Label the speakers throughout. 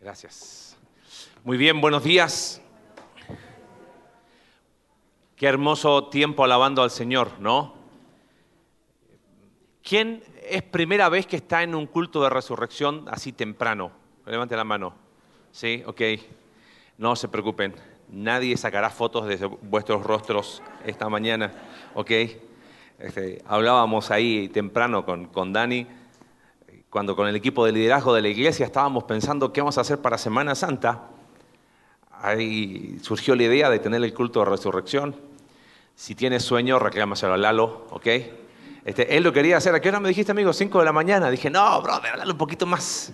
Speaker 1: Gracias. Muy bien, buenos días. Qué hermoso tiempo alabando al Señor, ¿no? ¿Quién es primera vez que está en un culto de resurrección así temprano? Levante la mano. Sí, ok. No se preocupen. Nadie sacará fotos de vuestros rostros esta mañana, ¿ok? Este, hablábamos ahí temprano con, con Dani cuando con el equipo de liderazgo de la iglesia estábamos pensando qué vamos a hacer para Semana Santa, ahí surgió la idea de tener el culto de resurrección. Si tienes sueño, reclámaselo a Lalo, ¿ok? Este, él lo quería hacer. ¿A qué hora me dijiste, amigo? Cinco de la mañana. Dije, no, brother, dale un poquito más.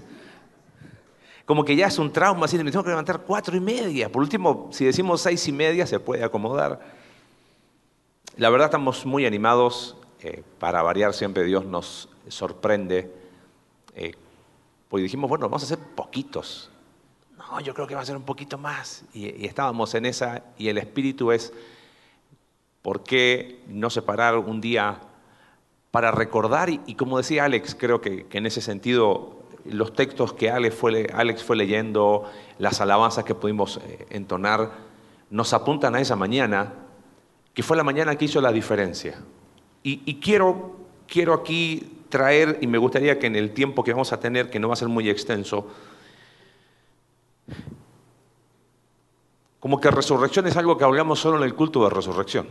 Speaker 1: Como que ya es un trauma, así me tengo que levantar cuatro y media. Por último, si decimos seis y media, se puede acomodar. La verdad estamos muy animados. Eh, para variar, siempre Dios nos sorprende pues dijimos, bueno, vamos a hacer poquitos. No, yo creo que va a ser un poquito más. Y, estábamos en esa, y el espíritu es, ¿por qué no separar un día para recordar? Y, como decía Alex, creo que, en ese sentido, los textos que Alex fue, Alex fue leyendo, las alabanzas que pudimos eh, entonar, nos apuntan a esa mañana, que fue la mañana que hizo la diferencia. Y, y quiero, quiero aquí traer, y me gustaría que en el tiempo que vamos a tener, que no va a ser muy extenso, como que resurrección es algo que hablamos solo en el culto de resurrección.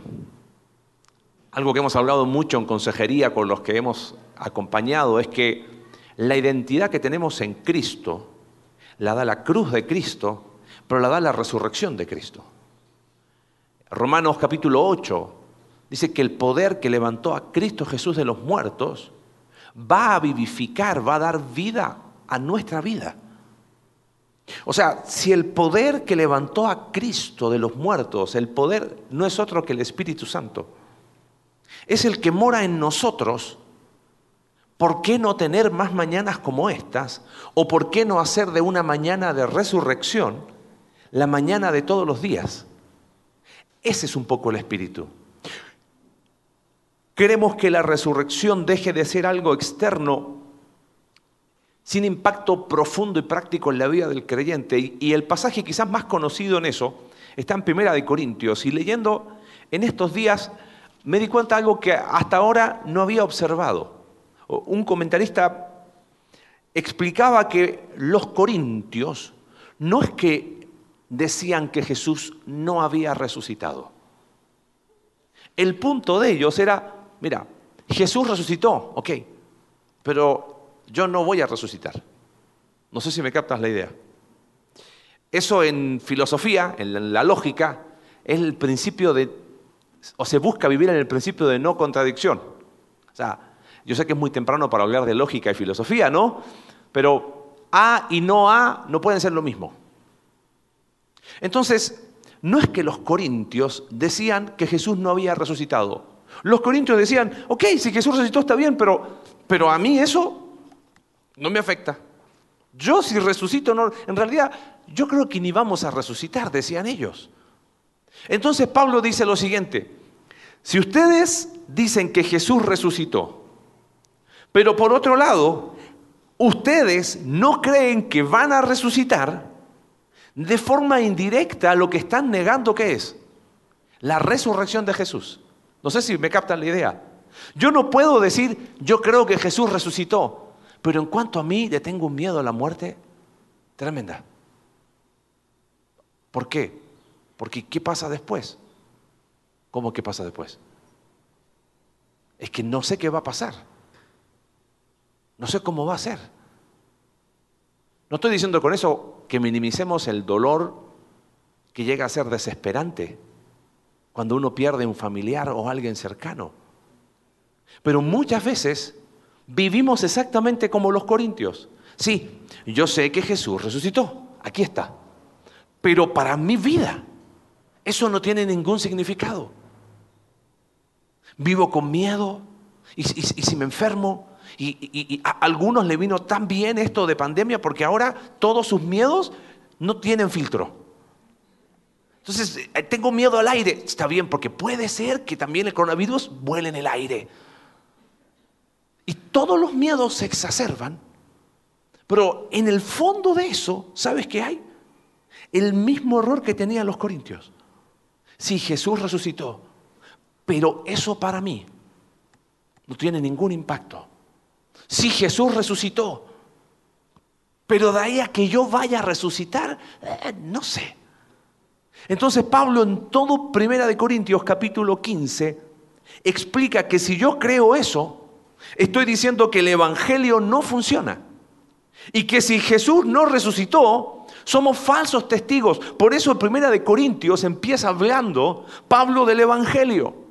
Speaker 1: Algo que hemos hablado mucho en consejería con los que hemos acompañado es que la identidad que tenemos en Cristo la da la cruz de Cristo, pero la da la resurrección de Cristo. Romanos capítulo 8 dice que el poder que levantó a Cristo Jesús de los muertos va a vivificar, va a dar vida a nuestra vida. O sea, si el poder que levantó a Cristo de los muertos, el poder no es otro que el Espíritu Santo, es el que mora en nosotros, ¿por qué no tener más mañanas como estas? ¿O por qué no hacer de una mañana de resurrección la mañana de todos los días? Ese es un poco el Espíritu. Queremos que la resurrección deje de ser algo externo, sin impacto profundo y práctico en la vida del creyente. Y el pasaje quizás más conocido en eso está en Primera de Corintios. Y leyendo en estos días me di cuenta de algo que hasta ahora no había observado. Un comentarista explicaba que los corintios no es que decían que Jesús no había resucitado. El punto de ellos era mira, Jesús resucitó, ok, pero yo no voy a resucitar. No sé si me captas la idea. Eso en filosofía, en la lógica, es el principio de, o se busca vivir en el principio de no contradicción. O sea, yo sé que es muy temprano para hablar de lógica y filosofía, ¿no? Pero A y no A no pueden ser lo mismo. Entonces, no es que los corintios decían que Jesús no había resucitado. Los corintios decían, ok, si Jesús resucitó está bien, pero, pero a mí eso no me afecta. Yo si resucito, no, en realidad yo creo que ni vamos a resucitar, decían ellos. Entonces Pablo dice lo siguiente, si ustedes dicen que Jesús resucitó, pero por otro lado, ustedes no creen que van a resucitar, de forma indirecta lo que están negando que es la resurrección de Jesús. No sé si me captan la idea. Yo no puedo decir, yo creo que Jesús resucitó, pero en cuanto a mí le tengo un miedo a la muerte tremenda. ¿Por qué? Porque ¿qué pasa después? ¿Cómo qué pasa después? Es que no sé qué va a pasar. No sé cómo va a ser. No estoy diciendo con eso que minimicemos el dolor que llega a ser desesperante cuando uno pierde un familiar o alguien cercano. Pero muchas veces vivimos exactamente como los corintios. Sí, yo sé que Jesús resucitó, aquí está. Pero para mi vida eso no tiene ningún significado. Vivo con miedo y, si me enfermo, y, a algunos le vino tan bien esto de pandemia porque ahora todos sus miedos no tienen filtro. Entonces, eh, tengo miedo al aire. Está bien, porque puede ser que también el coronavirus vuele en el aire. Y todos los miedos se exacerban Pero en el fondo de eso, ¿sabes qué hay? El mismo error que tenían los corintios. Si Jesús resucitó, pero eso para mí no tiene ningún impacto. Si Jesús resucitó, pero de ahí a que yo vaya a resucitar, eh, no sé. Entonces Pablo en todo Primera de Corintios capítulo 15 explica que si yo creo eso, estoy diciendo que el evangelio no funciona. Y que si Jesús no resucitó, somos falsos testigos. Por eso Primera de Corintios empieza hablando Pablo del evangelio.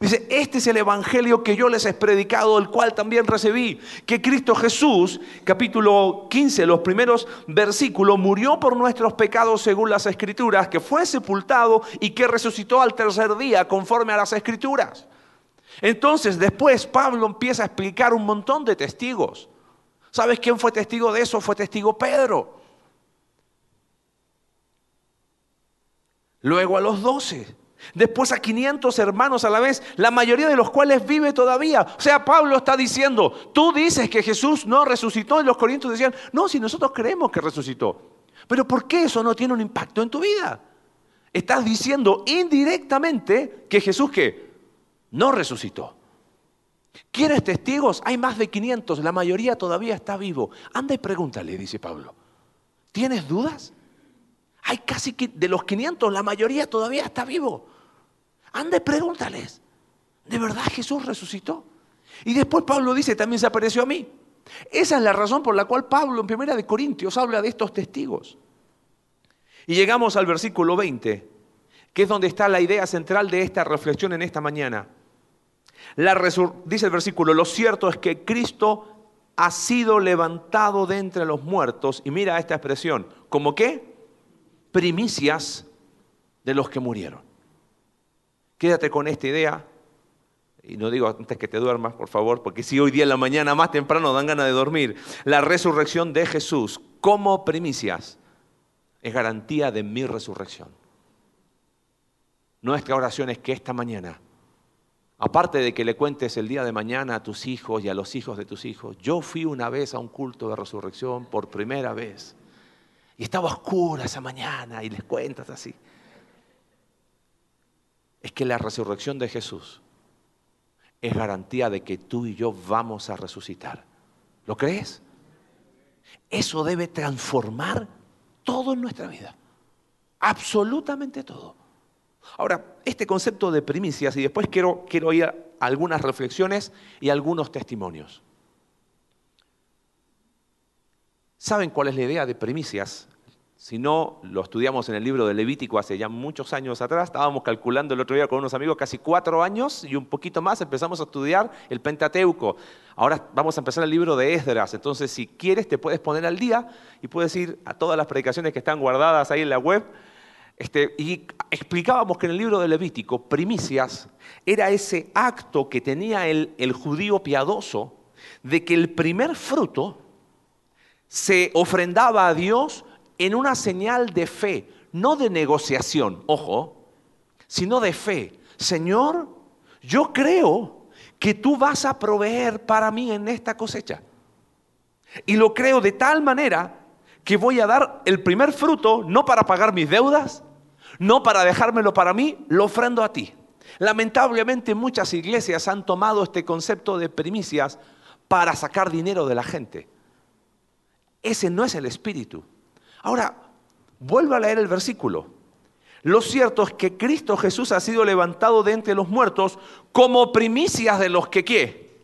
Speaker 1: Dice, este es el Evangelio que yo les he predicado, el cual también recibí, que Cristo Jesús, capítulo 15, los primeros versículos, murió por nuestros pecados según las Escrituras, que fue sepultado y que resucitó al tercer día conforme a las Escrituras. Entonces después Pablo empieza a explicar un montón de testigos. ¿Sabes quién fue testigo de eso? Fue testigo Pedro. Luego a los doce. Después a 500 hermanos a la vez, la mayoría de los cuales vive todavía. O sea, Pablo está diciendo, tú dices que Jesús no resucitó y los corintios decían, no, si nosotros creemos que resucitó. Pero ¿por qué eso no tiene un impacto en tu vida? Estás diciendo indirectamente que Jesús que no resucitó. ¿Quieres testigos? Hay más de 500, la mayoría todavía está vivo. Anda y pregúntale, dice Pablo. ¿Tienes dudas? Hay casi de los 500, la mayoría todavía está vivo. Ande, pregúntales. ¿De verdad Jesús resucitó? Y después Pablo dice, también se apareció a mí. Esa es la razón por la cual Pablo en Primera de Corintios habla de estos testigos. Y llegamos al versículo 20, que es donde está la idea central de esta reflexión en esta mañana. dice el versículo, lo cierto es que Cristo ha sido levantado de entre los muertos. Y mira esta expresión, ¿como qué? primicias de los que murieron. Quédate con esta idea. Y no digo antes que te duermas, por favor, porque si hoy día en la mañana más temprano dan ganas de dormir, la resurrección de Jesús como primicias es garantía de mi resurrección. Nuestra oración es que esta mañana, aparte de que le cuentes el día de mañana a tus hijos y a los hijos de tus hijos, yo fui una vez a un culto de resurrección por primera vez. Y estaba oscura esa mañana y les cuentas así. Es que la resurrección de Jesús es garantía de que tú y yo vamos a resucitar. ¿Lo crees? Eso debe transformar todo en nuestra vida. Absolutamente todo. Ahora, este concepto de primicias, y después quiero, quiero algunas reflexiones y algunos testimonios. ¿Saben cuál es la idea de primicias? Si no, lo estudiamos en el libro de Levítico hace ya muchos años atrás. Estábamos calculando el otro día con unos amigos casi cuatro años y un poquito más empezamos a estudiar el Pentateuco. Ahora vamos a empezar el libro de Esdras. Entonces, si quieres, te puedes poner al día y puedes ir a todas las predicaciones que están guardadas ahí en la web. Este, y explicábamos que en el libro de Levítico, primicias era ese acto que tenía el, el judío piadoso de que el primer fruto se ofrendaba a Dios en una señal de fe, no de negociación, ojo, sino de fe. Señor, yo creo que tú vas a proveer para mí en esta cosecha. Y lo creo de tal manera que voy a dar el primer fruto no para pagar mis deudas, no para dejármelo para mí, lo ofrendo a ti. Lamentablemente muchas iglesias han tomado este concepto de primicias para sacar dinero de la gente. Ese no es el espíritu. Ahora, vuelvo a leer el versículo. Lo cierto es que Cristo Jesús ha sido levantado de entre los muertos como primicias de los que qué.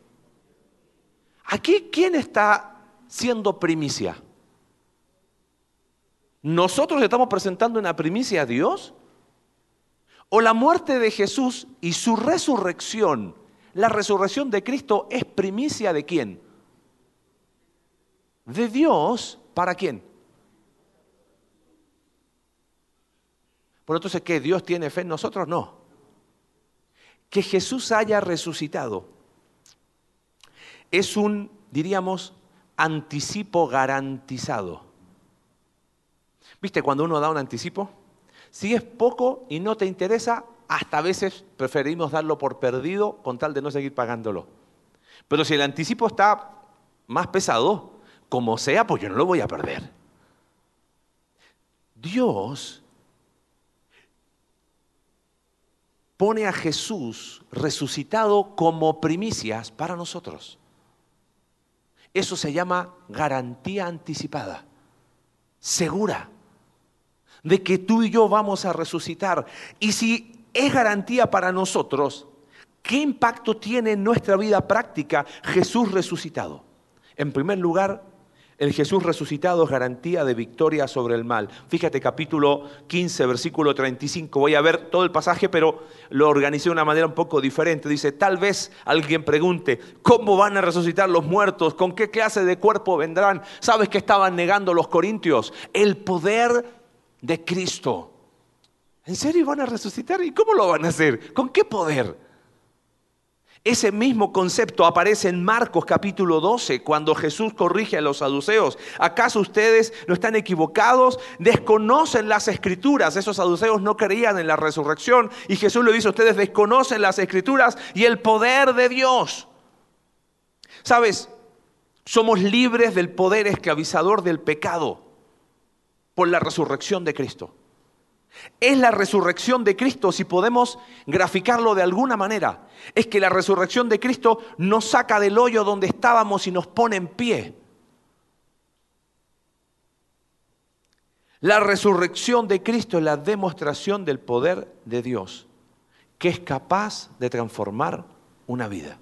Speaker 1: Aquí, ¿quién está siendo primicia? ¿Nosotros estamos presentando una primicia a Dios? ¿O la muerte de Jesús y su resurrección, la resurrección de Cristo es primicia de quién? De Dios, ¿para quién? Por entonces, ¿qué? ¿Dios tiene fe en nosotros? No. Que Jesús haya resucitado es un, diríamos, anticipo garantizado. ¿Viste cuando uno da un anticipo? Si es poco y no te interesa, hasta a veces preferimos darlo por perdido con tal de no seguir pagándolo. Pero si el anticipo está más pesado, como sea, pues yo no lo voy a perder. Dios pone a Jesús resucitado como primicias para nosotros. Eso se llama garantía anticipada, segura, de que tú y yo vamos a resucitar. Y si es garantía para nosotros, ¿qué impacto tiene en nuestra vida práctica Jesús resucitado? En primer lugar, el Jesús resucitado es garantía de victoria sobre el mal. Fíjate capítulo 15, versículo 35. Voy a ver todo el pasaje, pero lo organicé de una manera un poco diferente. Dice, tal vez alguien pregunte, ¿cómo van a resucitar los muertos? ¿Con qué clase de cuerpo vendrán? ¿Sabes qué estaban negando los corintios? El poder de Cristo. ¿En serio van a resucitar? ¿Y cómo lo van a hacer? ¿Con qué poder? Ese mismo concepto aparece en Marcos capítulo 12, cuando Jesús corrige a los saduceos. ¿Acaso ustedes no están equivocados? Desconocen las escrituras. Esos saduceos no creían en la resurrección. Y Jesús le dice, ustedes desconocen las escrituras y el poder de Dios. ¿Sabes? Somos libres del poder esclavizador del pecado por la resurrección de Cristo. Es la resurrección de Cristo, si podemos graficarlo de alguna manera. Es que la resurrección de Cristo nos saca del hoyo donde estábamos y nos pone en pie. La resurrección de Cristo es la demostración del poder de Dios, que es capaz de transformar una vida.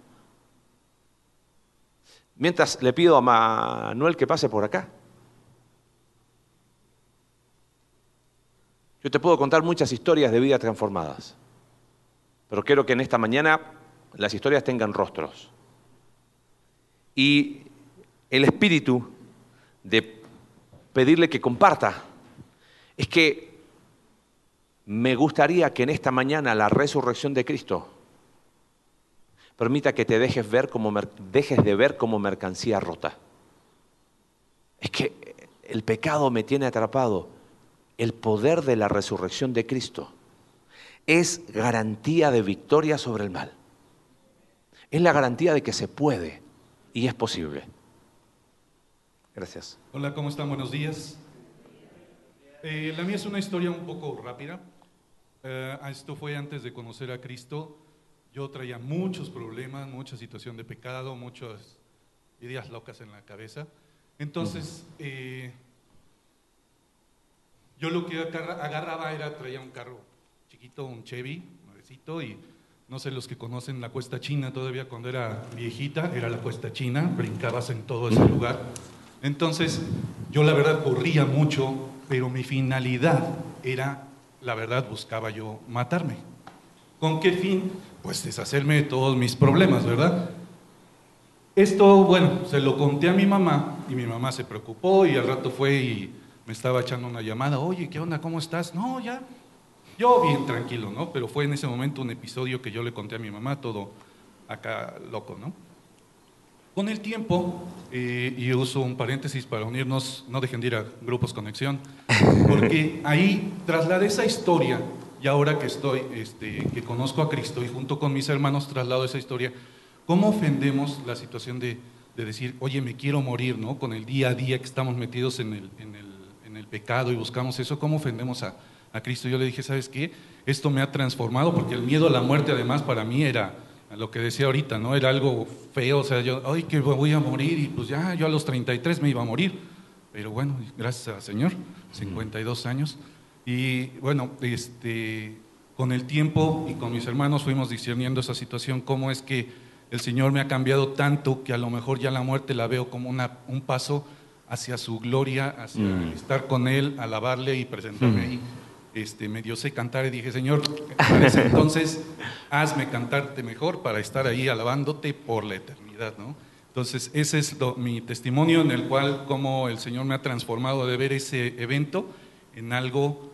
Speaker 1: Mientras le pido a Manuel que pase por acá. Yo te puedo contar muchas historias de vidas transformadas, pero quiero que en esta mañana las historias tengan rostros. Y el espíritu de pedirle que comparta es que me gustaría que en esta mañana la resurrección de Cristo permita que te dejes, ver como, dejes de ver como mercancía rota. Es que el pecado me tiene atrapado el poder de la resurrección de Cristo es garantía de victoria sobre el mal. Es la garantía de que se puede y es posible. Gracias.
Speaker 2: Hola, ¿cómo están? Buenos días. Eh, la mía es una historia un poco rápida. Eh, esto fue antes de conocer a Cristo. Yo traía muchos problemas, mucha situación de pecado, muchas ideas locas en la cabeza. Entonces, eh, yo lo que agarraba era, traía un carro chiquito, un Chevy, nuevecito, y no sé los que conocen la Cuesta China todavía cuando era viejita, era la Cuesta China, brincabas en todo ese lugar. Entonces, yo la verdad corría mucho, pero mi finalidad era, la verdad, buscaba yo matarme. ¿Con qué fin? Pues deshacerme de todos mis problemas, ¿verdad? Esto, bueno, se lo conté a mi mamá y mi mamá se preocupó y al rato fue y me estaba echando una llamada, oye, ¿qué onda? ¿Cómo estás? No, ya, yo bien tranquilo, ¿no? Pero fue en ese momento un episodio que yo le conté a mi mamá, todo acá loco, ¿no? Con el tiempo, eh, y uso un paréntesis para unirnos, no dejen de ir a Grupos Conexión, porque ahí trasladé esa historia, y ahora que estoy, este, que conozco a Cristo y junto con mis hermanos traslado esa historia, ¿cómo ofendemos la situación de, de decir, oye, me quiero morir, ¿no? Con el día a día que estamos metidos en el, en el pecado y buscamos eso, ¿cómo ofendemos a, Cristo? Yo le dije, ¿sabes qué? Esto me ha transformado porque el miedo a la muerte además para mí era lo que decía ahorita, ¿no? Era algo feo, o sea, yo, ay, que voy a morir y pues ya, yo a los 33 me iba a morir. Pero bueno, gracias al Señor, 52 años. Y bueno, este, con el tiempo y con mis hermanos fuimos discerniendo esa situación, cómo es que el Señor me ha cambiado tanto que a lo mejor ya la muerte la veo como una, un paso hacia su gloria, hacia mm. estar con Él, alabarle y presentarme mm. ahí. Este, me dio sé cantar y dije, Señor, entonces hazme cantarte mejor para estar ahí alabándote por la eternidad, ¿no? Entonces, ese es mi testimonio en el cual como el Señor me ha transformado de ver ese evento en algo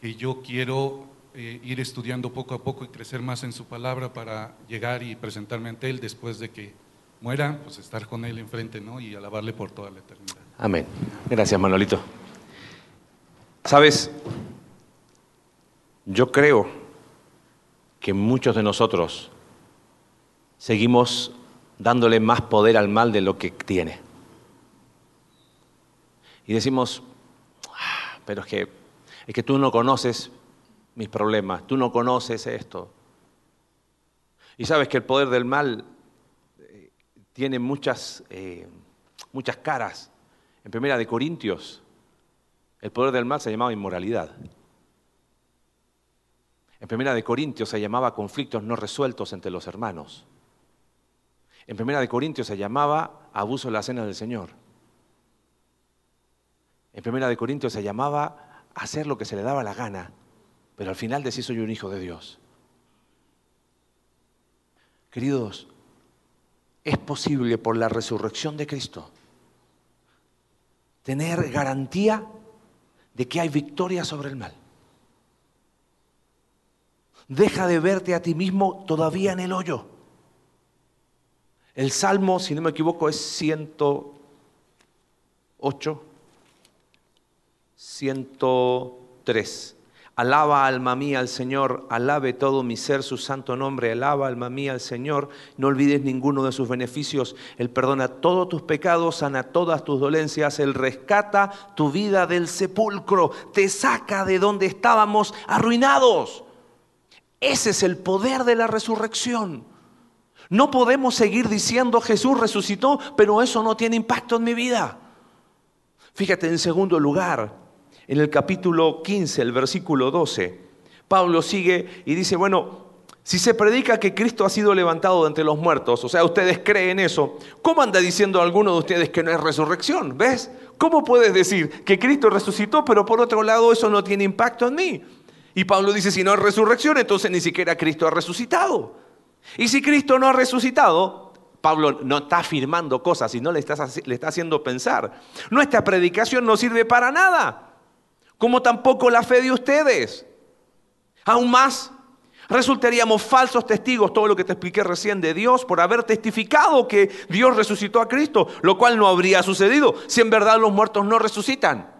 Speaker 2: que yo quiero eh, ir estudiando poco a poco y crecer más en su palabra para llegar y presentarme ante Él después de que muera, pues estar con Él enfrente, ¿no? Y alabarle por toda la eternidad.
Speaker 1: Amén. Gracias, Manolito. Sabes, yo creo que muchos de nosotros seguimos dándole más poder al mal de lo que tiene. y decimos, "Ah, pero es que, es que tú no conoces mis problemas, tú no conoces esto. Y sabes que el poder del mal eh, tiene muchas, eh, muchas caras. En Primera de Corintios, el poder del mal se llamaba inmoralidad. En Primera de Corintios se llamaba conflictos no resueltos entre los hermanos. En Primera de Corintios se llamaba abuso de la cena del Señor. En Primera de Corintios se llamaba hacer lo que se le daba la gana, pero al final decir soy un hijo de Dios. Queridos, es posible por la resurrección de Cristo tener garantía de que hay victoria sobre el mal. Deja de verte a ti mismo todavía en el hoyo. El Salmo, si no me equivoco, es 108, 103. Alaba alma mía al Señor, alabe todo mi ser su santo nombre, alaba alma mía al Señor, no olvides ninguno de sus beneficios, Él perdona todos tus pecados, sana todas tus dolencias, Él rescata tu vida del sepulcro, te saca de donde estábamos arruinados. Ese es el poder de la resurrección. No podemos seguir diciendo Jesús resucitó, pero eso no tiene impacto en mi vida. Fíjate en segundo lugar, en el capítulo 15, el versículo 12, Pablo sigue y dice, bueno, si se predica que Cristo ha sido levantado de entre los muertos, o sea, ustedes creen eso, ¿cómo anda diciendo alguno de ustedes que no es resurrección? ¿Ves? ¿Cómo puedes decir que Cristo resucitó, pero por otro lado eso no tiene impacto en mí? Y Pablo dice, si no es resurrección, entonces ni siquiera Cristo ha resucitado. Y si Cristo no ha resucitado, Pablo no está afirmando cosas, sino le está, le está haciendo pensar. Nuestra predicación no sirve para nada como tampoco la fe de ustedes. Aún más, resultaríamos falsos testigos, todo lo que te expliqué recién de Dios, por haber testificado que Dios resucitó a Cristo, lo cual no habría sucedido si en verdad los muertos no resucitan.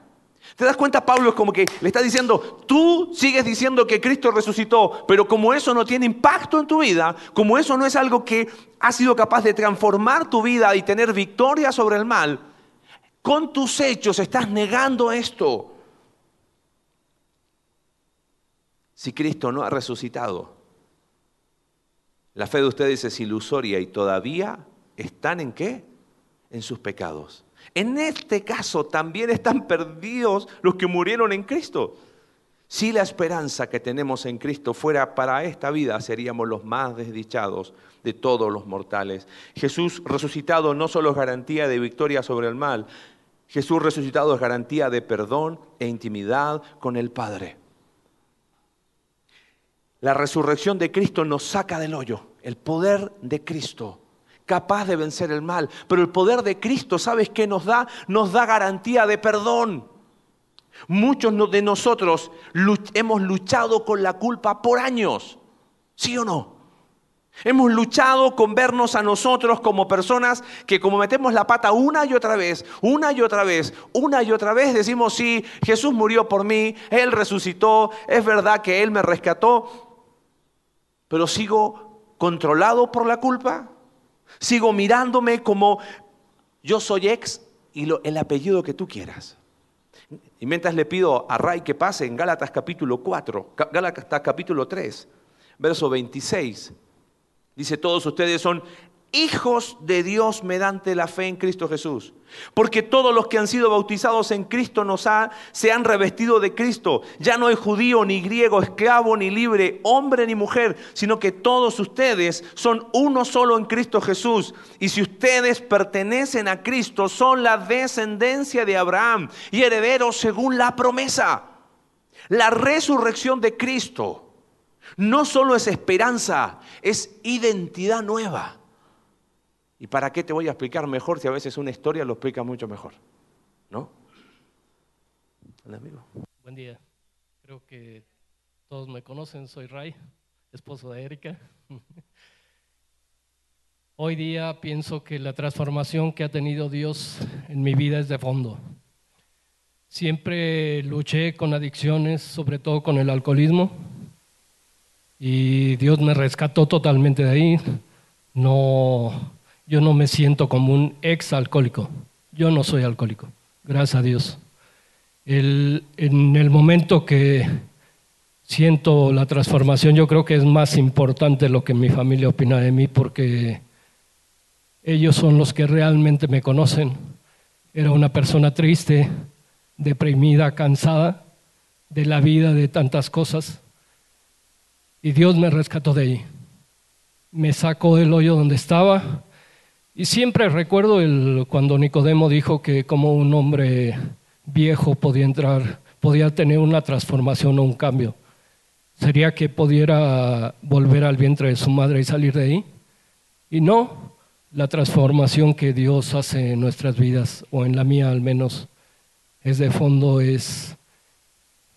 Speaker 1: ¿Te das cuenta? Pablo es como que le está diciendo, tú sigues diciendo que Cristo resucitó, pero como eso no tiene impacto en tu vida, como eso no es algo que ha sido capaz de transformar tu vida y tener victoria sobre el mal, con tus hechos estás negando esto. Si Cristo no ha resucitado? La fe de ustedes es ilusoria y todavía están en qué? En sus pecados. En este caso también están perdidos los que murieron en Cristo. Si la esperanza que tenemos en Cristo fuera para esta vida, seríamos los más desdichados de todos los mortales. Jesús resucitado no solo es garantía de victoria sobre el mal, Jesús resucitado es garantía de perdón e intimidad con el Padre. La resurrección de Cristo nos saca del hoyo, el poder de Cristo, capaz de vencer el mal. Pero el poder de Cristo, ¿sabes qué nos da? Nos da garantía de perdón. Muchos de nosotros hemos luchado con la culpa por años, ¿sí o no? Hemos luchado con vernos a nosotros como personas que como metemos la pata una y otra vez, una y otra vez, una y otra vez, decimos, sí, Jesús murió por mí, Él resucitó, es verdad que Él me rescató, pero sigo controlado por la culpa, sigo mirándome como yo soy ex y el apellido que tú quieras. Y mientras le pido a Ray que pase en Gálatas capítulo 4, Gálatas capítulo 3, verso 26, dice, todos ustedes son hijos de Dios mediante la fe en Cristo Jesús. Porque todos los que han sido bautizados en Cristo nos ha, se han revestido de Cristo. Ya no hay judío, ni griego, esclavo, ni libre, hombre, ni mujer, sino que todos ustedes son uno solo en Cristo Jesús. Y si ustedes pertenecen a Cristo, son la descendencia de Abraham y herederos según la promesa. La resurrección de Cristo no solo es esperanza, es identidad nueva. ¿Y para qué te voy a explicar mejor si a veces una historia lo explica mucho mejor? ¿No?
Speaker 3: amigo. Buen día. Creo que todos me conocen, soy Ray, esposo de Erika. Hoy día pienso que la transformación que ha tenido Dios en mi vida es de fondo. Siempre luché con adicciones, sobre todo con el alcoholismo, y Dios me rescató totalmente de ahí. No, yo no me siento como un ex alcohólico. Yo no soy alcohólico. Gracias a Dios. el- en el momento que siento la transformación, yo creo que es más importante lo que mi familia opina de mí porque ellos son los que realmente me conocen. Era una persona triste, deprimida, cansada de la vida, de tantas cosas. Y Dios me rescató de ahí. Me sacó del hoyo donde estaba. Y siempre recuerdo el, cuando Nicodemo dijo que como un hombre viejo podía entrar, podía tener una transformación o un cambio. ¿Sería que pudiera volver al vientre de su madre y salir de ahí? Y no, la transformación que Dios hace en nuestras vidas, o en la mía al menos, es de fondo, es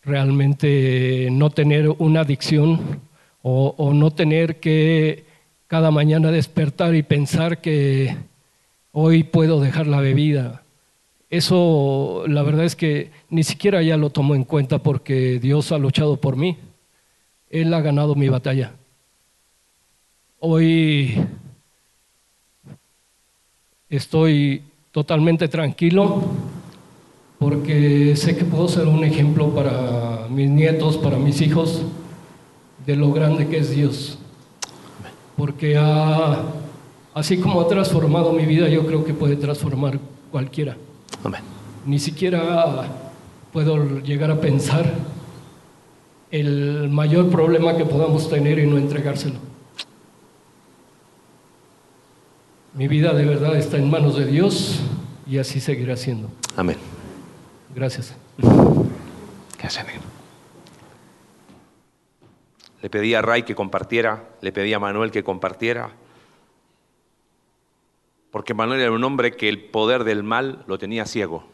Speaker 3: realmente no tener una adicción o, o no tener que cada mañana despertar y pensar que hoy puedo dejar la bebida. Eso la verdad es que ni siquiera ya lo tomo en cuenta porque Dios ha luchado por mí. Él ha ganado mi batalla. Hoy estoy totalmente tranquilo porque sé que puedo ser un ejemplo para mis nietos, para mis hijos, de lo grande que es Dios. Porque ha- así como ha transformado mi vida, yo creo que puede transformar cualquiera.
Speaker 1: Amén.
Speaker 3: Ni siquiera puedo llegar a pensar el mayor problema que podamos tener y no entregárselo. Mi vida de verdad está en manos de Dios y así seguirá siendo.
Speaker 1: Amén.
Speaker 3: Gracias.
Speaker 1: Gracias, negro. Le pedí a Ray que compartiera, le pedí a Manuel que compartiera, porque Manuel era un hombre que el poder del mal lo tenía ciego.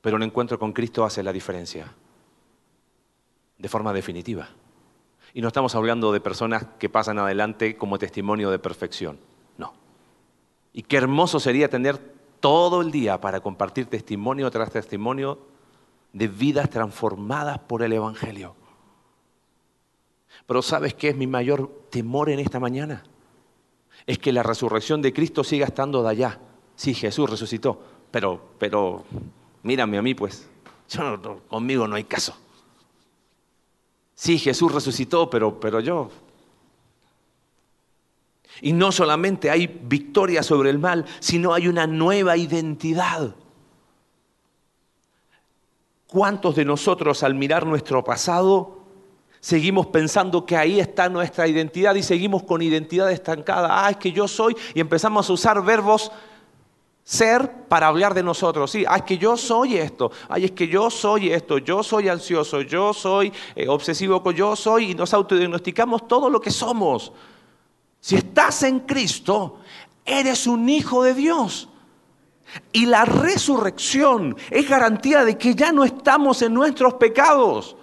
Speaker 1: Pero un encuentro con Cristo hace la diferencia, de forma definitiva. Y no estamos hablando de personas que pasan adelante como testimonio de perfección, no. Y qué hermoso sería tener todo el día para compartir testimonio tras testimonio de vidas transformadas por el Evangelio. Pero ¿sabes qué es mi mayor temor en esta mañana? Es que la resurrección de Cristo siga estando de allá. Sí, Jesús resucitó, pero, pero, mírame a mí pues, yo no- conmigo no hay caso. Sí, Jesús resucitó, pero, pero yo. Y no solamente hay victoria sobre el mal, sino hay una nueva identidad. ¿Cuántos de nosotros al mirar nuestro pasado seguimos pensando que ahí está nuestra identidad y seguimos con identidad estancada? Ah, es que yo soy y empezamos a usar verbos ser para hablar de nosotros. Sí, ah, es que yo soy esto. Ay, es que yo soy esto. Yo soy ansioso. Yo soy eh, obsesivo. Yo soy y nos autodiagnosticamos todo lo que somos. Si estás en Cristo, eres un hijo de Dios. Y la resurrección es garantía de que ya no estamos en nuestros pecados.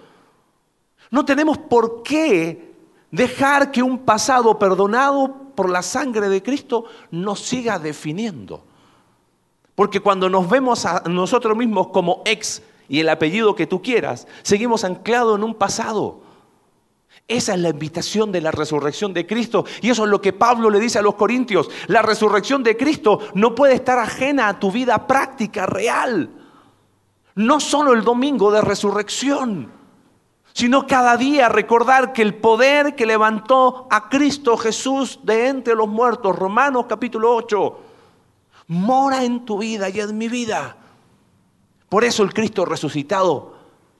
Speaker 1: No tenemos por qué dejar que un pasado perdonado por la sangre de Cristo nos siga definiendo. Porque cuando nos vemos a nosotros mismos como ex y el apellido que tú quieras, seguimos anclados en un pasado. Esa es la invitación de la resurrección de Cristo. Y eso es lo que Pablo le dice a los corintios. La resurrección de Cristo no puede estar ajena a tu vida práctica, real. No solo el domingo de resurrección, sino cada día recordar que el poder que levantó a Cristo Jesús de entre los muertos, Romanos capítulo 8, mora en tu vida y en mi vida. Por eso el Cristo resucitado,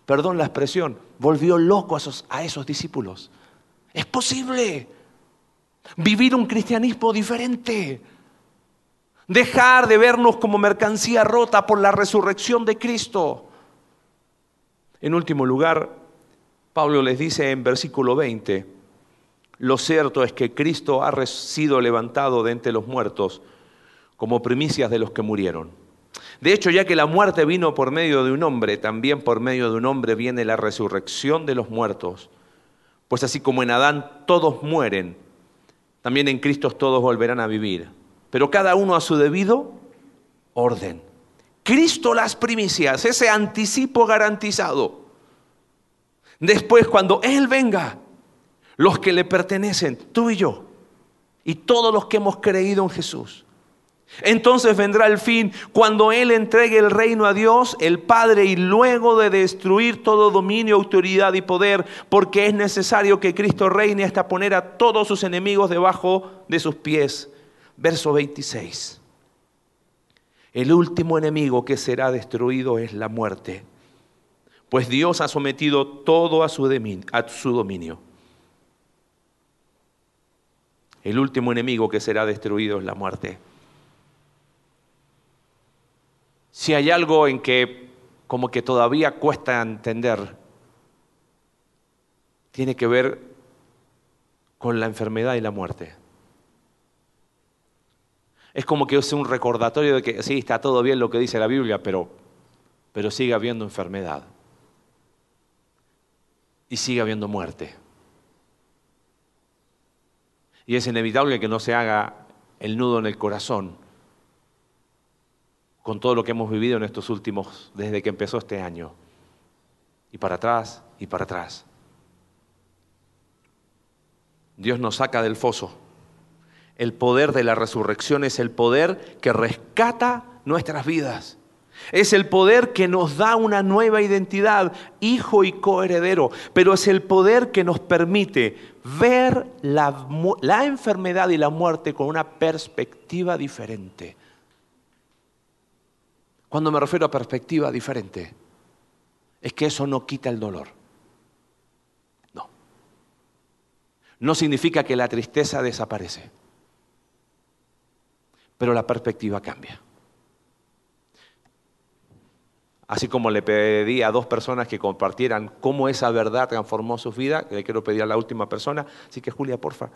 Speaker 1: perdón la expresión, volvió loco a esos, a esos discípulos. Es posible vivir un cristianismo diferente. Dejar de vernos como mercancía rota por la resurrección de Cristo. En último lugar, Pablo les dice en versículo 20, lo cierto es que Cristo ha sido levantado de entre los muertos como primicias de los que murieron. De hecho, ya que la muerte vino por medio de un hombre, también por medio de un hombre viene la resurrección de los muertos. Pues así como en Adán todos mueren, también en Cristo todos volverán a vivir. Pero cada uno a su debido orden. Cristo las primicias, ese anticipo garantizado. Después, cuando Él venga, los que le pertenecen, tú y yo, y todos los que hemos creído en Jesús, Entonces vendrá el fin cuando Él entregue el reino a Dios, el Padre, y luego de destruir todo dominio, autoridad y poder, porque es necesario que Cristo reine hasta poner a todos sus enemigos debajo de sus pies. Verso 26. El último enemigo que será destruido es la muerte, pues Dios ha sometido todo a su, dominio. El último enemigo que será destruido es la muerte. Si hay algo en que como que todavía cuesta entender, tiene que ver con la enfermedad y la muerte. Es como que es un recordatorio de que sí, está todo bien lo que dice la Biblia, pero, pero sigue habiendo enfermedad. Y sigue habiendo muerte. Y es inevitable que no se haga el nudo en el corazón con todo lo que hemos vivido en estos últimos, desde que empezó este año. Y para atrás y para atrás. Dios nos saca del foso. El poder de la resurrección es el poder que rescata nuestras vidas. Es el poder que nos da una nueva identidad, hijo y coheredero, pero es el poder que nos permite ver la, enfermedad y la muerte con una perspectiva diferente. Cuando me refiero a perspectiva diferente, es que eso no quita el dolor. No. No significa que la tristeza desaparece, pero la perspectiva cambia. Así como le pedí a dos personas que compartieran cómo esa verdad transformó su vida, le quiero pedir a la última persona, así que Julia, porfa.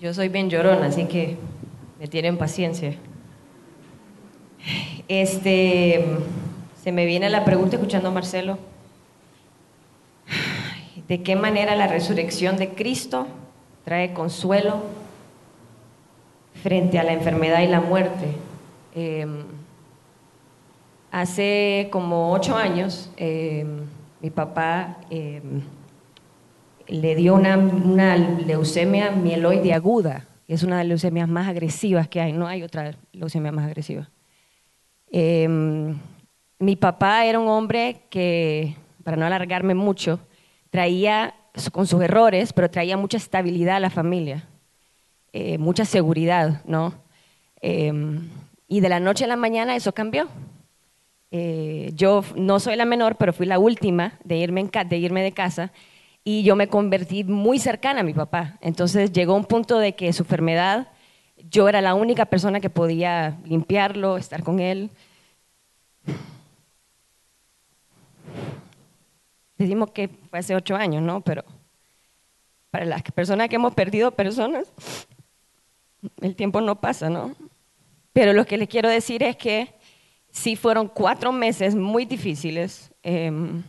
Speaker 4: Yo soy bien llorona, así que me tienen paciencia. Este, se me viene la pregunta escuchando a Marcelo. ¿De qué manera la resurrección de Cristo trae consuelo frente a la enfermedad y la muerte? Em, hace como ocho años, em, mi papá em, le dio una, leucemia mieloide aguda, que es una de las leucemias más agresivas que hay, no hay otra leucemia más agresiva. Mi papá era un hombre que, para no alargarme mucho, traía con sus errores, pero traía mucha estabilidad a la familia, eh, mucha seguridad, ¿no? Em, y de la noche a la mañana eso cambió. Eh, yo no soy la menor, pero fui la última de irme, de, irme de casa y yo me convertí muy cercana a mi papá. Entonces llegó un punto de que su enfermedad, yo era la única persona que podía limpiarlo, estar con él. Decimos que fue hace ocho años, ¿no? Pero para las personas que hemos perdido personas, el tiempo no pasa, ¿no? Pero lo que les quiero decir es que sí fueron cuatro meses muy difíciles. Em,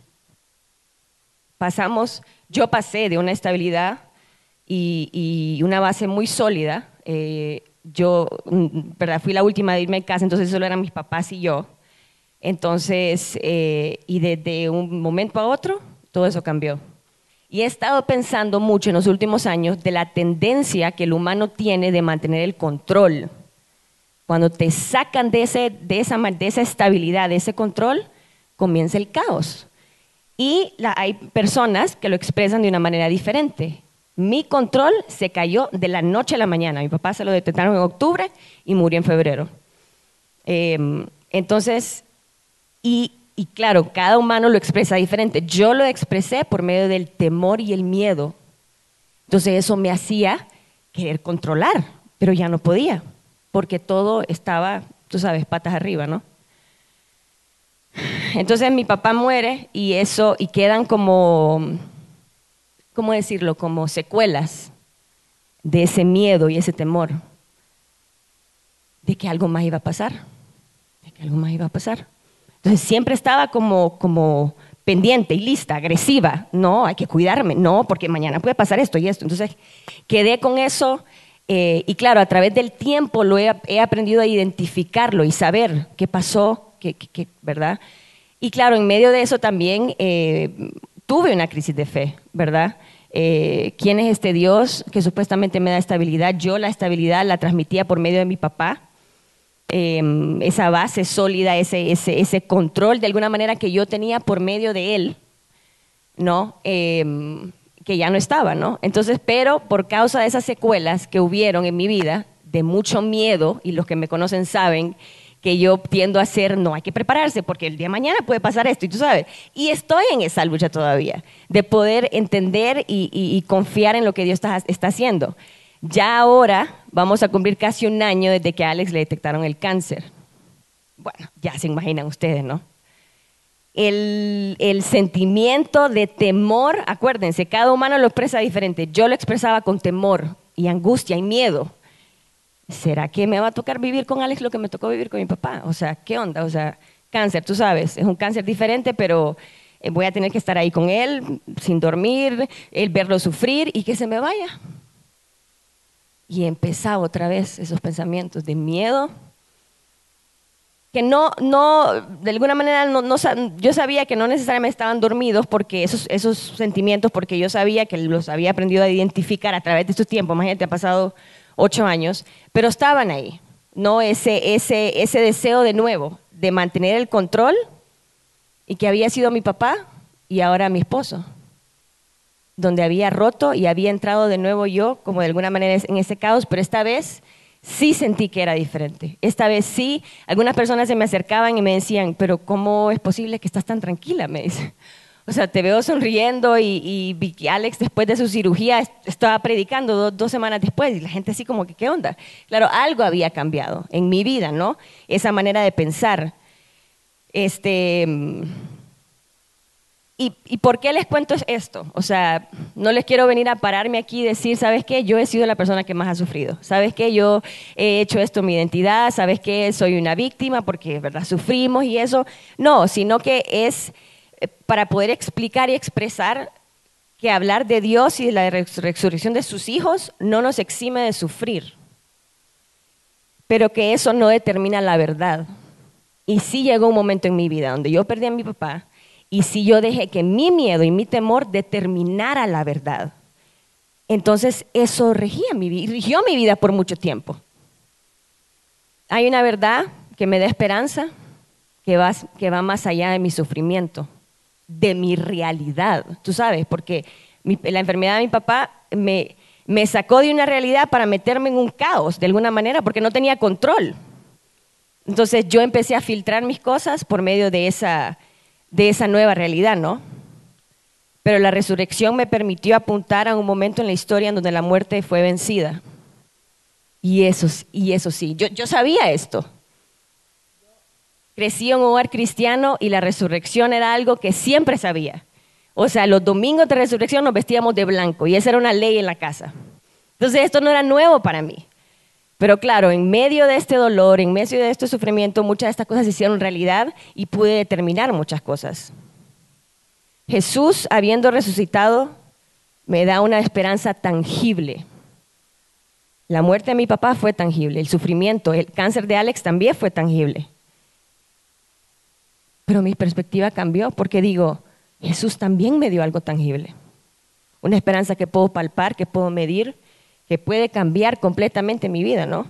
Speaker 4: pasamos yo pasé de una estabilidad y, una base muy sólida. Eh, yo mm, ¿verdad? fui la última de irme a casa, entonces solo eran mis papás y yo. Entonces, eh, y desde un momento a otro, todo eso cambió. Y he estado pensando mucho en los últimos años de la tendencia que el humano tiene de mantener el control. Cuando te sacan de, ese, de, esa, de esa estabilidad, de ese control, comienza el caos. Y hay personas que lo expresan de una manera diferente. Mi control se cayó de la noche a la mañana. Mi papá se lo detectaron en octubre y murió en febrero. Em, entonces, y, claro, cada humano lo expresa diferente. Yo lo expresé por medio del temor y el miedo. Entonces eso me hacía querer controlar, pero ya no podía, porque todo estaba, tú sabes, patas arriba, ¿no? Entonces mi papá muere y eso, y quedan como, ¿cómo decirlo? Como secuelas de ese miedo y ese temor de que algo más iba a pasar, de que algo más iba a pasar. Entonces siempre estaba como, como pendiente y lista, agresiva. No, hay que cuidarme. No, porque mañana puede pasar esto y esto. Entonces quedé con eso eh, y claro, a través del tiempo lo he, aprendido a identificarlo y saber qué pasó, ¿verdad? Y claro, en medio de eso también eh, tuve una crisis de fe, ¿verdad? Eh, ¿Quién es este Dios que supuestamente me da estabilidad? Yo la estabilidad la transmitía por medio de mi papá. Em, esa base sólida, ese, ese, ese, control de alguna manera que yo tenía por medio de él, ¿no? Em, que ya no estaba, ¿no? Entonces, pero por causa de esas secuelas que hubieron en mi vida, de mucho miedo, y los que me conocen saben que yo tiendo a hacer, no hay que prepararse porque el día de mañana puede pasar esto, y tú sabes. Y estoy en esa lucha todavía, de poder entender y, confiar en lo que Dios está, haciendo. Ya ahora vamos a cumplir casi un año desde que a Alex le detectaron el cáncer. Bueno, ya se imaginan ustedes, ¿no? El, el, sentimiento de temor, acuérdense, cada humano lo expresa diferente. Yo lo expresaba con temor y angustia y miedo. ¿será que me va a tocar vivir con Alex lo que me tocó vivir con mi papá? O sea, ¿qué onda? O sea, cáncer, tú sabes, es un cáncer diferente, pero eh, voy a tener que estar ahí con él, sin dormir, el verlo sufrir y que se me vaya. Y empezaba otra vez esos pensamientos de miedo, que no, no, de alguna manera, no, yo sabía que no necesariamente estaban dormidos porque esos, esos sentimientos, porque yo sabía que los había aprendido a identificar a través de estos tiempos. Imagínate, ha pasado ocho años, pero estaban ahí, ¿no? Ese, ese, ese deseo de nuevo, de mantener el control y que había sido mi papá y ahora mi esposo, donde había roto y había entrado de nuevo yo, como de alguna manera en ese caos, pero esta vez sí sentí que era diferente. Esta vez sí, algunas personas se me acercaban y me decían, pero ¿cómo es posible que estás tan tranquila? Me dice. O sea, te veo sonriendo y, y Alex después de su cirugía estaba predicando dos semanas después y la gente así como que, ¿qué onda? Claro, algo había cambiado en mi vida, ¿no? Esa manera de pensar. Este, ¿y, ¿Y por qué les cuento esto? O sea, no les quiero venir a pararme aquí y decir, ¿sabes qué? Yo he sido la persona que más ha sufrido. ¿Sabes qué? Yo he hecho esto mi identidad. ¿Sabes qué? Soy una víctima porque, ¿verdad? Sufrimos y eso. No, sino que es para poder explicar y expresar que hablar de Dios y de la resurrección de sus hijos no nos exime de sufrir, pero que eso no determina la verdad. Y sí llegó un momento en mi vida donde yo perdí a mi papá y sí yo dejé que mi miedo y mi temor determinara la verdad. Entonces eso regía mi, rigió mi vida por mucho tiempo. Hay una verdad que me da esperanza, que va, más allá de mi sufrimiento de mi realidad, tú sabes, porque la enfermedad de mi papá me sacó de una realidad para meterme en un caos, de alguna manera, porque no tenía control. Entonces yo empecé a filtrar mis cosas por medio de esa, de esa nueva realidad, ¿no? Pero la resurrección me permitió apuntar a un momento en la historia en donde la muerte fue vencida. Y eso, y eso sí, yo, yo sabía esto. Crecí en un hogar cristiano y la resurrección era algo que siempre sabía. O sea, los domingos de resurrección nos vestíamos de blanco y esa era una ley en la casa. Entonces esto no era nuevo para mí. Pero claro, en medio de este dolor, en medio de este sufrimiento, muchas de estas cosas se hicieron realidad y pude determinar muchas cosas. Jesús, habiendo resucitado, me da una esperanza tangible. La muerte de mi papá fue tangible, el sufrimiento, el cáncer de Alex también fue tangible. Pero mi perspectiva cambió porque digo, Jesús también me dio algo tangible. Una esperanza que puedo palpar, que puedo medir, que puede cambiar completamente mi vida, ¿no?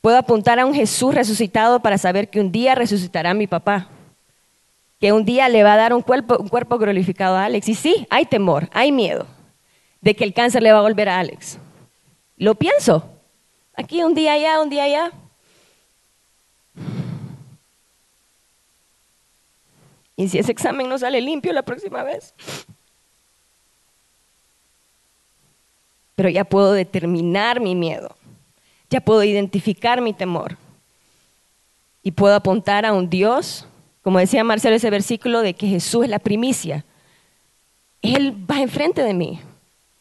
Speaker 4: Puedo apuntar a un Jesús resucitado para saber que un día resucitará mi papá, que un día le va a dar un cuerpo, un cuerpo glorificado a Alex. Y sí, hay temor, hay miedo de que el cáncer le va a volver a Alex. Lo pienso. Aquí un día allá, un día allá. ¿Y si ese examen no sale limpio la próxima vez? Pero ya puedo determinar mi miedo, ya puedo identificar mi temor y puedo apuntar a un Dios, como decía Marcelo ese versículo, de que Jesús es la primicia. Él va enfrente de mí.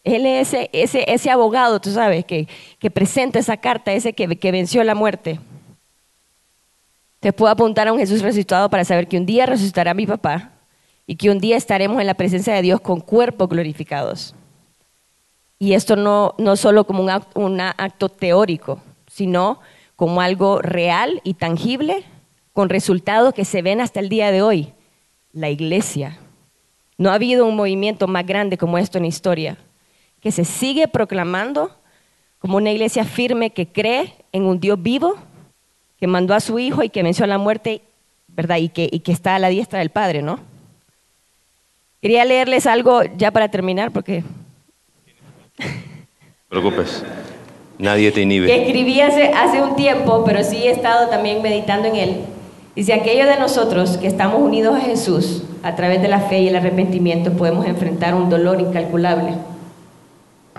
Speaker 4: Él es ese, ese, abogado, tú sabes, que, que presenta esa carta, ese que, que venció la muerte. Te puedo apuntar a un Jesús resucitado para saber que un día resucitará mi papá y que un día estaremos en la presencia de Dios con cuerpos glorificados. Y esto no, no solo como un acto, un acto teórico, sino como algo real y tangible con resultados que se ven hasta el día de hoy. La iglesia. No ha habido un movimiento más grande como esto en historia, que se sigue proclamando como una iglesia firme que cree en un Dios vivo, que mandó a su Hijo y que venció a la muerte, ¿verdad? Y que, y que está a la diestra del Padre, ¿no? Quería leerles algo ya para terminar, porque...
Speaker 1: preocupes. Nadie te inhibe.
Speaker 4: Que escribí hace, hace un tiempo, pero sí he estado también meditando en él. Dice, aquellos de nosotros que estamos unidos a Jesús, a través de la fe y el arrepentimiento, podemos enfrentar un dolor incalculable.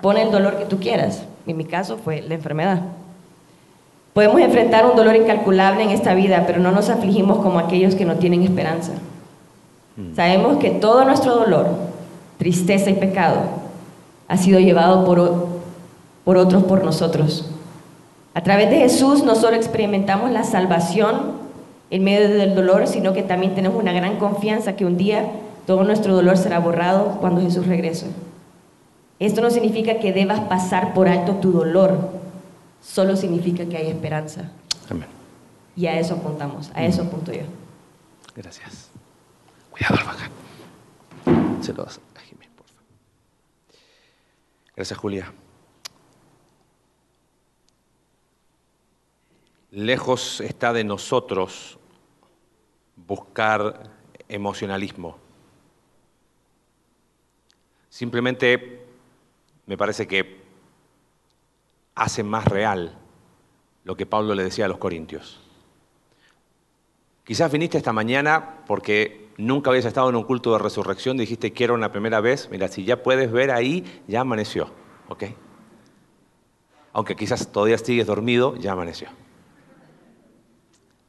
Speaker 4: Pone el dolor que tú quieras. En mi caso fue la enfermedad. Podemos enfrentar un dolor incalculable en esta vida, pero no nos afligimos como aquellos que no tienen esperanza. Sabemos que todo nuestro dolor, tristeza y pecado ha sido llevado por, por otros por nosotros. A través de Jesús no solo experimentamos la salvación en medio del dolor, sino que también tenemos una gran confianza que un día todo nuestro dolor será borrado cuando Jesús regrese. Esto no significa que debas pasar por alto tu dolor, solo significa que hay esperanza.
Speaker 1: Amén.
Speaker 4: Y a eso apuntamos, a eso apunto yo.
Speaker 1: Gracias. Cuidado al bajar. Se lo das a Jiménez, por favor. Gracias, Julia. Lejos está de nosotros buscar emocionalismo. Simplemente me parece que hace más real lo que Pablo le decía a los corintios. Quizás viniste esta mañana porque nunca habías estado en un culto de resurrección, dijiste quiero una primera vez, mira, si ya puedes ver ahí, ya amaneció, ¿ok? Aunque quizás todavía sigues dormido, ya amaneció.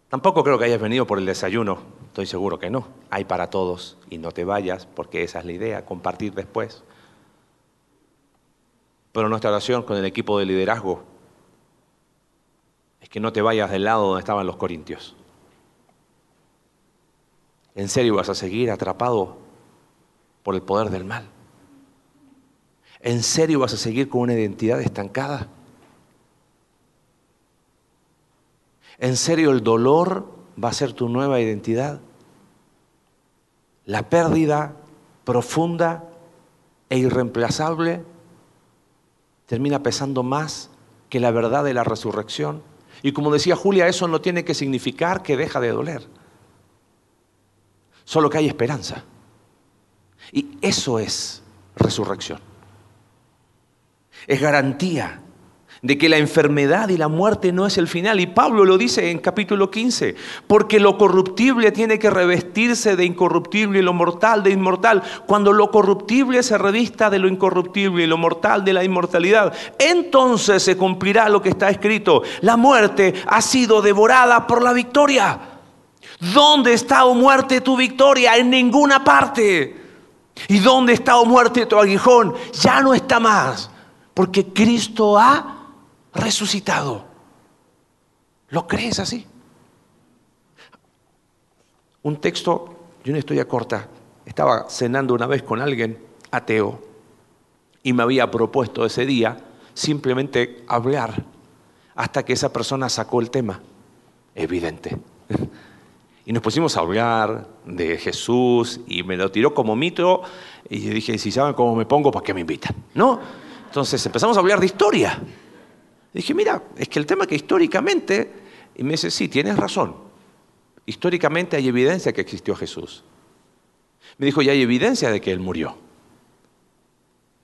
Speaker 1: Tampoco creo que hayas venido por el desayuno, estoy seguro que no. Hay para todos y no te vayas porque esa es la idea, compartir después. Pero nuestra oración con el equipo de liderazgo es que no te vayas del lado donde estaban los corintios. ¿En serio vas a seguir atrapado por el poder del mal? ¿En serio vas a seguir con una identidad estancada? ¿En serio el dolor va a ser tu nueva identidad? La pérdida profunda e irreemplazable termina pesando más que la verdad de la resurrección. Y como decía Julia, eso no tiene que significar que deja de doler, solo que hay esperanza. Y eso es resurrección. Es garantía de que la enfermedad y la muerte no es el final. Y Pablo lo dice en capítulo 15, porque lo corruptible tiene que revestirse de incorruptible y lo mortal de inmortal. Cuando lo corruptible se revista de lo incorruptible y lo mortal de la inmortalidad, entonces se cumplirá lo que está escrito. La muerte ha sido devorada por la victoria. ¿Dónde está, o muerte, tu victoria? En ninguna parte. ¿Y dónde está, o muerte, tu aguijón? Ya no está más, porque Cristo ha resucitado. ¿Lo crees así? Un texto y una historia corta. Estaba cenando una vez con alguien ateo y me había propuesto ese día simplemente hablar hasta que esa persona sacó el tema. Evidente. Y nos pusimos a hablar de Jesús y me lo tiró como mito y dije, si saben cómo me pongo, ¿para qué me invitan? ¿No? Entonces empezamos a hablar de historia. Dije, mira, es que el tema que históricamente, y me dice, sí, tienes razón, históricamente hay evidencia que existió Jesús. Me dijo, y hay evidencia de que Él murió.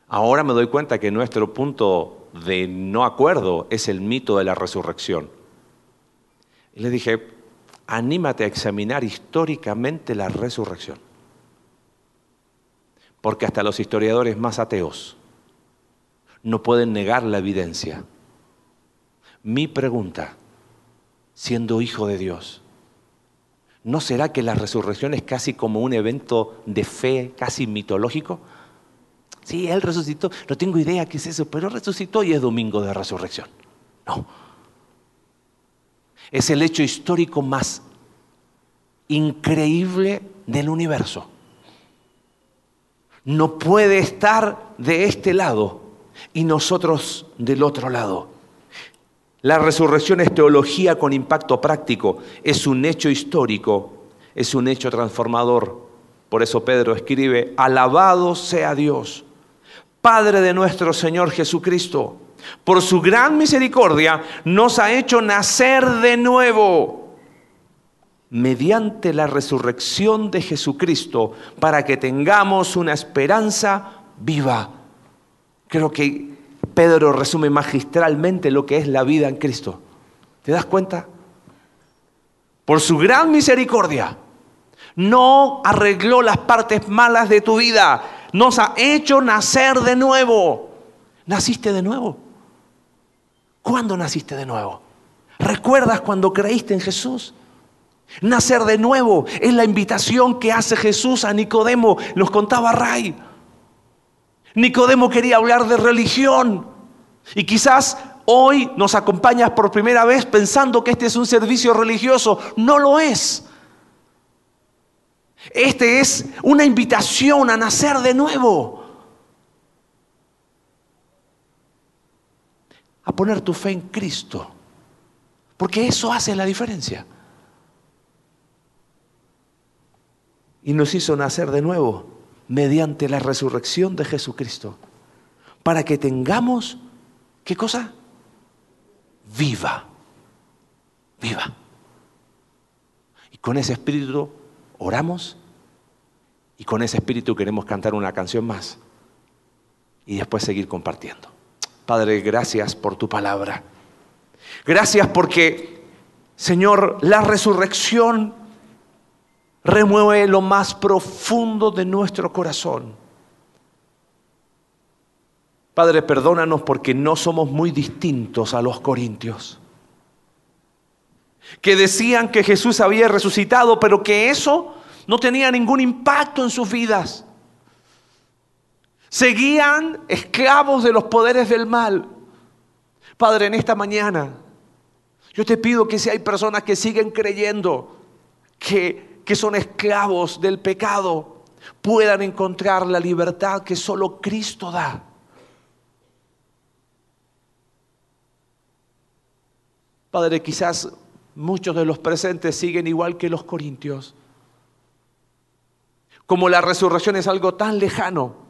Speaker 1: Ahora me doy cuenta que nuestro punto de no acuerdo es el mito de la resurrección. Y le dije, anímate a examinar históricamente la resurrección. Porque hasta los historiadores más ateos no pueden negar la evidencia mi pregunta, siendo hijo de Dios, ¿no será que la resurrección es casi como un evento de fe, casi mitológico? Sí, Él resucitó, no tengo idea qué es eso, pero resucitó y es domingo de resurrección. No. Es el hecho histórico más increíble del universo. No puede estar de este lado y nosotros del otro lado. La resurrección es teología con impacto práctico, es un hecho histórico, es un hecho transformador. Por eso Pedro escribe, alabado sea Dios, Padre de nuestro Señor Jesucristo, por su gran misericordia nos ha hecho nacer de nuevo mediante la resurrección de Jesucristo para que tengamos una esperanza viva. Creo que Pedro resume magistralmente lo que es la vida en Cristo. ¿Te das cuenta? Por su gran misericordia, no arregló las partes malas de tu vida, nos ha hecho nacer de nuevo. ¿Naciste de nuevo? ¿Cuándo naciste de nuevo? ¿Recuerdas cuando creíste en Jesús? Nacer de nuevo es la invitación que hace Jesús a Nicodemo, nos contaba Ray. Nicodemo quería hablar de religión. Y quizás hoy nos acompañas por primera vez pensando que este es un servicio religioso. No lo es. Este es una invitación a nacer de nuevo. A poner tu fe en Cristo. Porque eso hace la diferencia. Y nos hizo nacer de nuevo mediante la resurrección de Jesucristo, para que tengamos, ¿qué cosa? Viva, viva. Y con ese espíritu oramos y con ese espíritu queremos cantar una canción más y después seguir compartiendo. Padre, gracias por tu palabra. Gracias porque, Señor, la resurrección remueve lo más profundo de nuestro corazón. Padre, perdónanos porque no somos muy distintos a los corintios, que decían que Jesús había resucitado, pero que eso no tenía ningún impacto en sus vidas. Seguían esclavos de los poderes del mal. Padre, en esta mañana, yo te pido que si hay personas que siguen creyendo que que son esclavos del pecado puedan encontrar la libertad que solo Cristo da. Padre, quizás muchos de los presentes siguen igual que los corintios. Como la resurrección es algo tan lejano,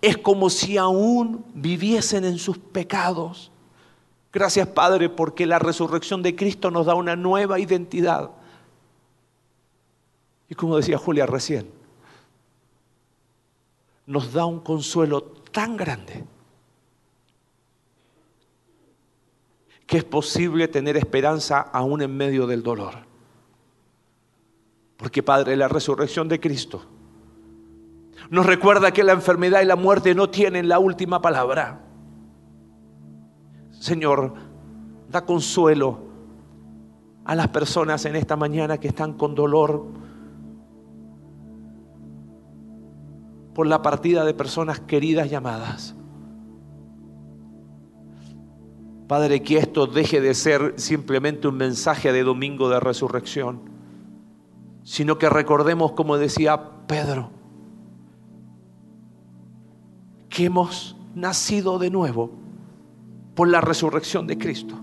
Speaker 1: es como si aún viviesen en sus pecados. Gracias Padre porque la resurrección de Cristo nos da una nueva identidad y como decía Julia recién, nos da un consuelo tan grande que es posible tener esperanza aún en medio del dolor. Porque Padre, la resurrección de Cristo nos recuerda que la enfermedad y la muerte no tienen la última palabra. Señor, da consuelo a las personas en esta mañana que están con dolor por la partida de personas queridas llamadas. Padre, que esto deje de ser simplemente un mensaje de domingo de resurrección, sino que recordemos, como decía Pedro, que hemos nacido de nuevo por la resurrección de Cristo.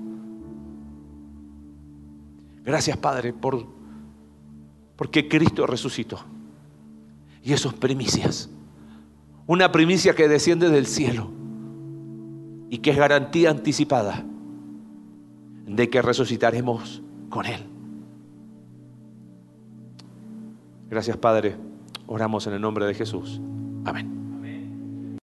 Speaker 1: Gracias, Padre, por porque Cristo resucitó. Y eso es primicias. Una primicia que desciende del cielo y que es garantía anticipada de que resucitaremos con Él. Gracias Padre, oramos en el nombre de Jesús. Amén.